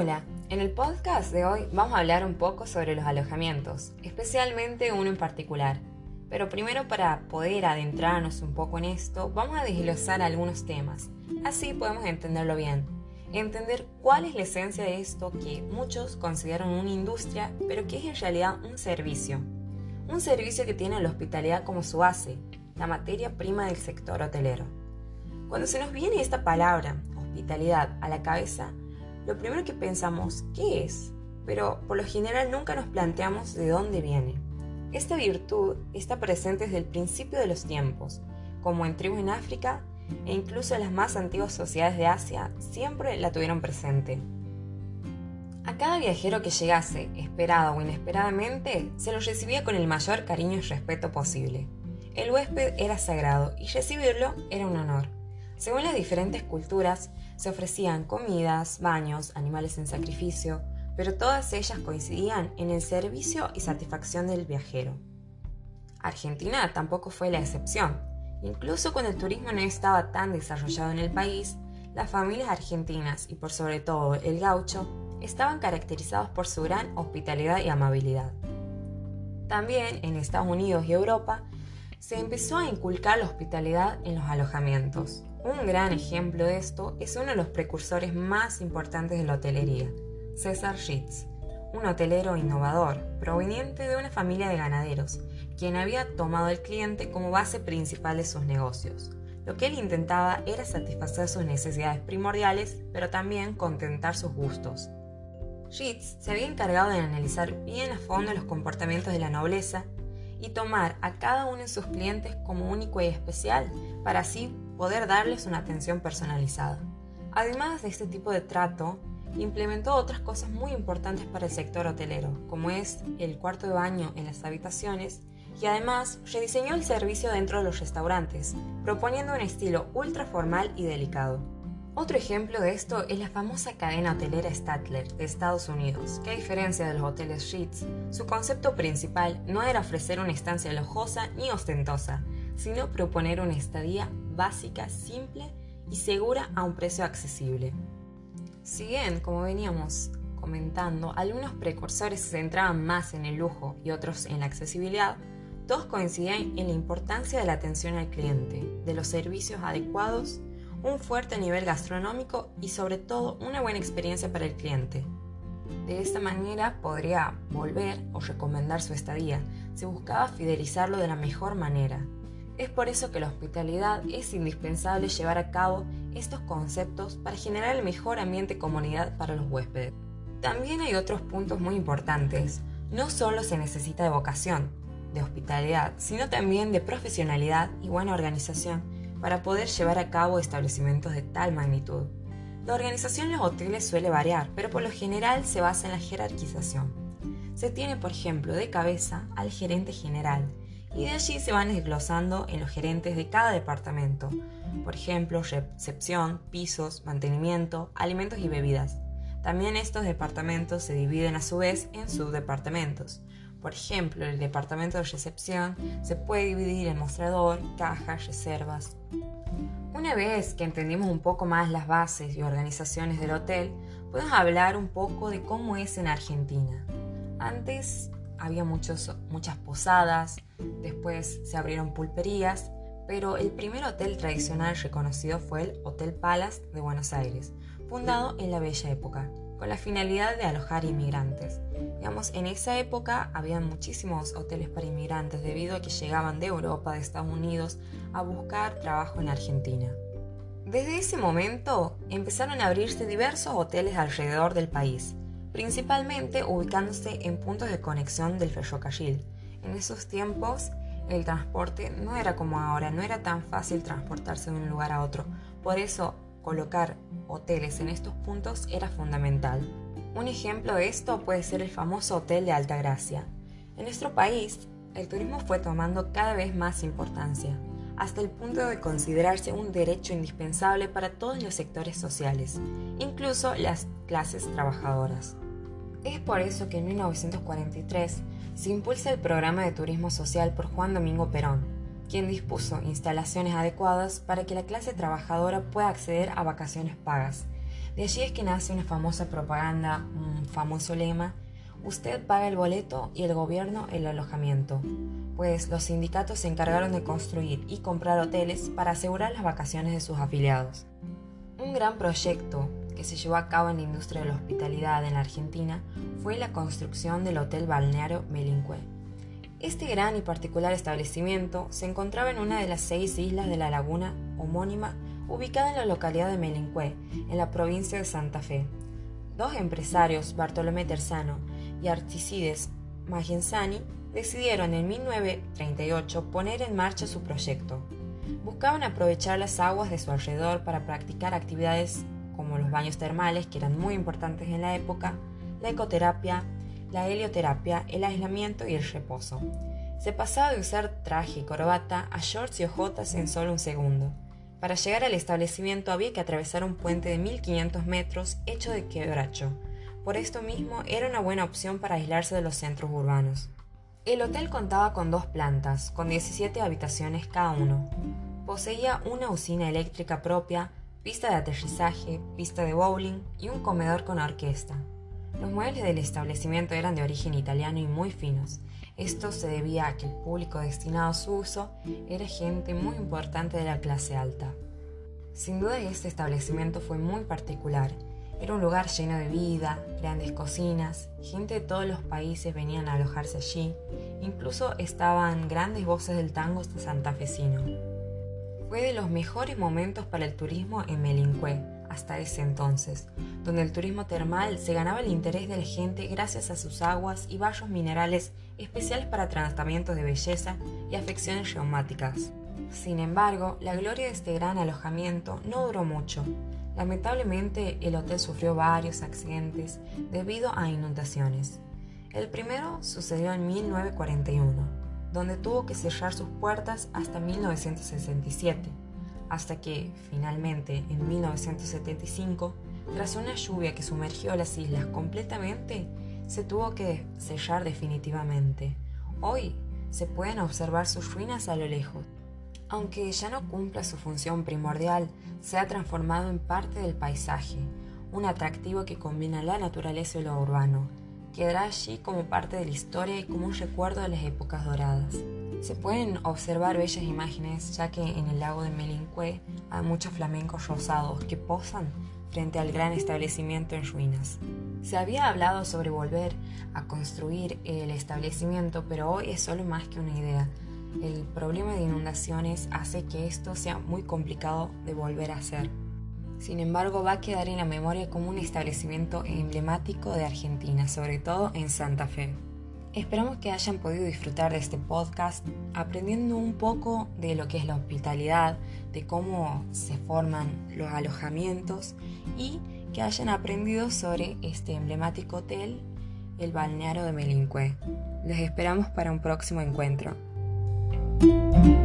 Hola, en el podcast de hoy vamos a hablar un poco sobre los alojamientos, especialmente uno en particular. Pero primero para poder adentrarnos un poco en esto, vamos a desglosar algunos temas, así podemos entenderlo bien. Entender cuál es la esencia de esto que muchos consideran una industria, pero que es en realidad un servicio. Un servicio que tiene la hospitalidad como su base, la materia prima del sector hotelero. Cuando se nos viene esta palabra, hospitalidad, a la cabeza, lo primero que pensamos, ¿qué es? Pero por lo general nunca nos planteamos de dónde viene. Esta virtud está presente desde el principio de los tiempos, como en tribus en África e incluso en las más antiguas sociedades de Asia siempre la tuvieron presente. A cada viajero que llegase, esperado o inesperadamente, se lo recibía con el mayor cariño y respeto posible. El huésped era sagrado y recibirlo era un honor. Según las diferentes culturas, se ofrecían comidas, baños, animales en sacrificio, pero todas ellas coincidían en el servicio y satisfacción del viajero. Argentina tampoco fue la excepción. Incluso cuando el turismo no estaba tan desarrollado en el país, las familias argentinas y por sobre todo el gaucho estaban caracterizados por su gran hospitalidad y amabilidad. También en Estados Unidos y Europa se empezó a inculcar la hospitalidad en los alojamientos. Un gran ejemplo de esto es uno de los precursores más importantes de la hotelería, César Ritz, un hotelero innovador, proveniente de una familia de ganaderos, quien había tomado al cliente como base principal de sus negocios. Lo que él intentaba era satisfacer sus necesidades primordiales, pero también contentar sus gustos. Ritz se había encargado de analizar bien a fondo los comportamientos de la nobleza y tomar a cada uno de sus clientes como único y especial para así poder darles una atención personalizada. Además de este tipo de trato, implementó otras cosas muy importantes para el sector hotelero, como es el cuarto de baño en las habitaciones y además rediseñó el servicio dentro de los restaurantes, proponiendo un estilo ultra formal y delicado. Otro ejemplo de esto es la famosa cadena hotelera Statler de Estados Unidos, que a diferencia de los hoteles Ritz, su concepto principal no era ofrecer una estancia lujosa ni ostentosa, sino proponer una estadía básica, simple y segura a un precio accesible. Si bien, como veníamos comentando, algunos precursores se centraban más en el lujo y otros en la accesibilidad, todos coincidían en la importancia de la atención al cliente, de los servicios adecuados un fuerte nivel gastronómico y sobre todo una buena experiencia para el cliente. De esta manera podría volver o recomendar su estadía. Se buscaba fidelizarlo de la mejor manera. Es por eso que la hospitalidad es indispensable llevar a cabo estos conceptos para generar el mejor ambiente de comunidad para los huéspedes. También hay otros puntos muy importantes. No solo se necesita de vocación, de hospitalidad, sino también de profesionalidad y buena organización para poder llevar a cabo establecimientos de tal magnitud. La organización en los hoteles suele variar, pero por lo general se basa en la jerarquización. Se tiene, por ejemplo, de cabeza al gerente general, y de allí se van desglosando en los gerentes de cada departamento, por ejemplo, recepción, pisos, mantenimiento, alimentos y bebidas. También estos departamentos se dividen a su vez en subdepartamentos, por ejemplo, el departamento de recepción se puede dividir en mostrador, cajas, reservas. Una vez que entendimos un poco más las bases y organizaciones del hotel, podemos hablar un poco de cómo es en Argentina. Antes había muchos, muchas posadas, después se abrieron pulperías, pero el primer hotel tradicional reconocido fue el Hotel Palace de Buenos Aires, fundado en la bella época con la finalidad de alojar inmigrantes. Digamos, en esa época había muchísimos hoteles para inmigrantes debido a que llegaban de Europa, de Estados Unidos, a buscar trabajo en Argentina. Desde ese momento empezaron a abrirse diversos hoteles alrededor del país, principalmente ubicándose en puntos de conexión del ferrocarril. En esos tiempos el transporte no era como ahora, no era tan fácil transportarse de un lugar a otro. Por eso colocar hoteles en estos puntos era fundamental. Un ejemplo de esto puede ser el famoso Hotel de Altagracia. En nuestro país, el turismo fue tomando cada vez más importancia, hasta el punto de considerarse un derecho indispensable para todos los sectores sociales, incluso las clases trabajadoras. Es por eso que en 1943 se impulsa el programa de turismo social por Juan Domingo Perón, quien dispuso instalaciones adecuadas para que la clase trabajadora pueda acceder a vacaciones pagas. De allí es que nace una famosa propaganda, un famoso lema, usted paga el boleto y el gobierno el alojamiento, pues los sindicatos se encargaron de construir y comprar hoteles para asegurar las vacaciones de sus afiliados. Un gran proyecto que se llevó a cabo en la industria de la hospitalidad en la Argentina fue la construcción del Hotel Balneario Melincue. Este gran y particular establecimiento se encontraba en una de las seis islas de la laguna homónima ubicada en la localidad de Melincue, en la provincia de Santa Fe. Dos empresarios, Bartolomé Terzano y Articides Magenzani, decidieron en 1938 poner en marcha su proyecto. Buscaban aprovechar las aguas de su alrededor para practicar actividades como los baños termales, que eran muy importantes en la época, la ecoterapia, la helioterapia, el aislamiento y el reposo. Se pasaba de usar traje y corbata a shorts y ojotas en solo un segundo. Para llegar al establecimiento había que atravesar un puente de 1500 metros hecho de quebracho. Por esto mismo era una buena opción para aislarse de los centros urbanos. El hotel contaba con dos plantas, con 17 habitaciones cada uno. Poseía una usina eléctrica propia, pista de aterrizaje, pista de bowling y un comedor con orquesta. Los muebles del establecimiento eran de origen italiano y muy finos. Esto se debía a que el público destinado a su uso era gente muy importante de la clase alta. Sin duda este establecimiento fue muy particular. Era un lugar lleno de vida, grandes cocinas, gente de todos los países venían a alojarse allí, incluso estaban grandes voces del tango santafesino. Fue de los mejores momentos para el turismo en Melincue, hasta ese entonces, donde el turismo termal se ganaba el interés de la gente gracias a sus aguas y barros minerales especiales para tratamientos de belleza y afecciones reumáticas. Sin embargo, la gloria de este gran alojamiento no duró mucho. Lamentablemente, el hotel sufrió varios accidentes debido a inundaciones. El primero sucedió en 1941, donde tuvo que cerrar sus puertas hasta 1967 hasta que, finalmente, en 1975, tras una lluvia que sumergió las islas completamente, se tuvo que sellar definitivamente. Hoy se pueden observar sus ruinas a lo lejos. Aunque ya no cumpla su función primordial, se ha transformado en parte del paisaje, un atractivo que combina la naturaleza y lo urbano. Quedará allí como parte de la historia y como un recuerdo de las épocas doradas. Se pueden observar bellas imágenes ya que en el lago de Melincue hay muchos flamencos rosados que posan frente al gran establecimiento en ruinas. Se había hablado sobre volver a construir el establecimiento, pero hoy es solo más que una idea. El problema de inundaciones hace que esto sea muy complicado de volver a hacer. Sin embargo, va a quedar en la memoria como un establecimiento emblemático de Argentina, sobre todo en Santa Fe. Esperamos que hayan podido disfrutar de este podcast aprendiendo un poco de lo que es la hospitalidad, de cómo se forman los alojamientos y que hayan aprendido sobre este emblemático hotel, el balneario de Melincue. Les esperamos para un próximo encuentro. Thank you.